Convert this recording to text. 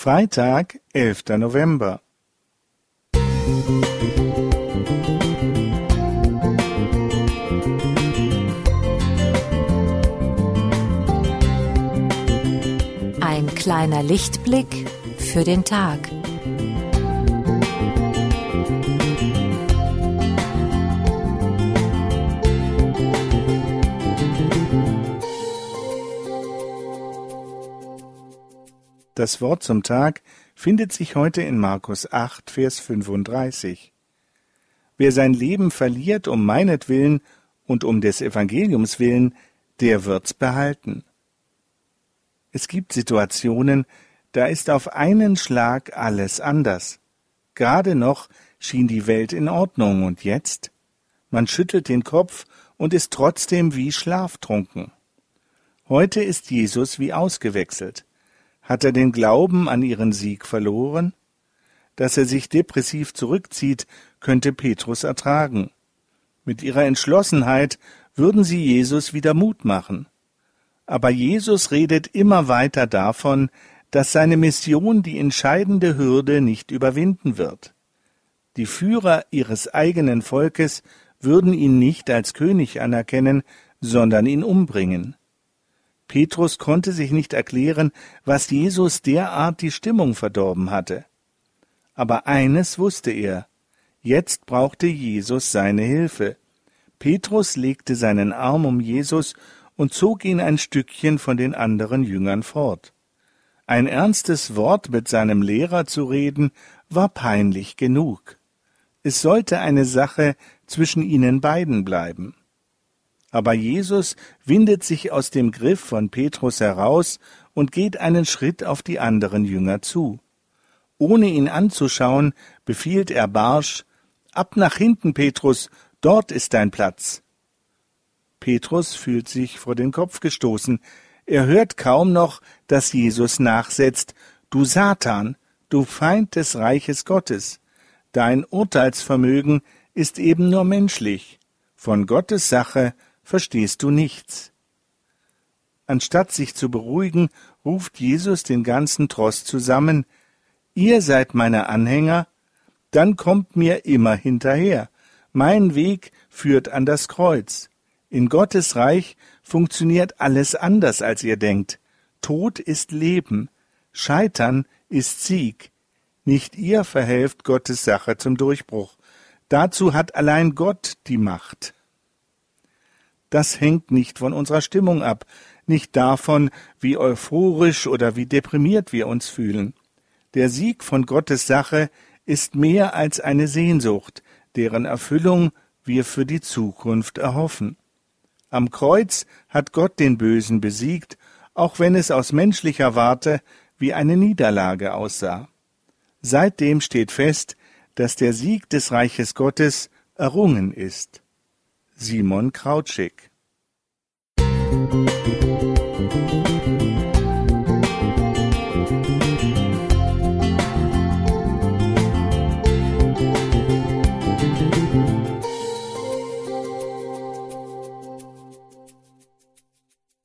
Freitag, 11. November. Ein kleiner Lichtblick für den Tag. Das Wort zum Tag findet sich heute in Markus 8, Vers 35. Wer sein Leben verliert um meinetwillen und um des Evangeliums willen, der wird's behalten. Es gibt Situationen, da ist auf einen Schlag alles anders. Gerade noch schien die Welt in Ordnung und jetzt? Man schüttelt den Kopf und ist trotzdem wie schlaftrunken. Heute ist Jesus wie ausgewechselt. Hat er den Glauben an ihren Sieg verloren? Dass er sich depressiv zurückzieht, könnte Petrus ertragen. Mit ihrer Entschlossenheit würden sie Jesus wieder Mut machen. Aber Jesus redet immer weiter davon, dass seine Mission die entscheidende Hürde nicht überwinden wird. Die Führer ihres eigenen Volkes würden ihn nicht als König anerkennen, sondern ihn umbringen. Petrus konnte sich nicht erklären, was Jesus derart die Stimmung verdorben hatte. Aber eines wusste er, jetzt brauchte Jesus seine Hilfe. Petrus legte seinen Arm um Jesus und zog ihn ein Stückchen von den anderen Jüngern fort. Ein ernstes Wort mit seinem Lehrer zu reden, war peinlich genug. Es sollte eine Sache zwischen ihnen beiden bleiben. Aber Jesus windet sich aus dem Griff von Petrus heraus und geht einen Schritt auf die anderen Jünger zu. Ohne ihn anzuschauen, befiehlt er barsch Ab nach hinten, Petrus, dort ist dein Platz. Petrus fühlt sich vor den Kopf gestoßen. Er hört kaum noch, dass Jesus nachsetzt Du Satan, du Feind des Reiches Gottes. Dein Urteilsvermögen ist eben nur menschlich. Von Gottes Sache verstehst du nichts. Anstatt sich zu beruhigen, ruft Jesus den ganzen Tross zusammen Ihr seid meine Anhänger, dann kommt mir immer hinterher. Mein Weg führt an das Kreuz. In Gottes Reich funktioniert alles anders, als ihr denkt. Tod ist Leben, Scheitern ist Sieg. Nicht ihr verhelft Gottes Sache zum Durchbruch. Dazu hat allein Gott die Macht. Das hängt nicht von unserer Stimmung ab, nicht davon, wie euphorisch oder wie deprimiert wir uns fühlen. Der Sieg von Gottes Sache ist mehr als eine Sehnsucht, deren Erfüllung wir für die Zukunft erhoffen. Am Kreuz hat Gott den Bösen besiegt, auch wenn es aus menschlicher Warte wie eine Niederlage aussah. Seitdem steht fest, dass der Sieg des Reiches Gottes errungen ist. Simon Krautschik. Musik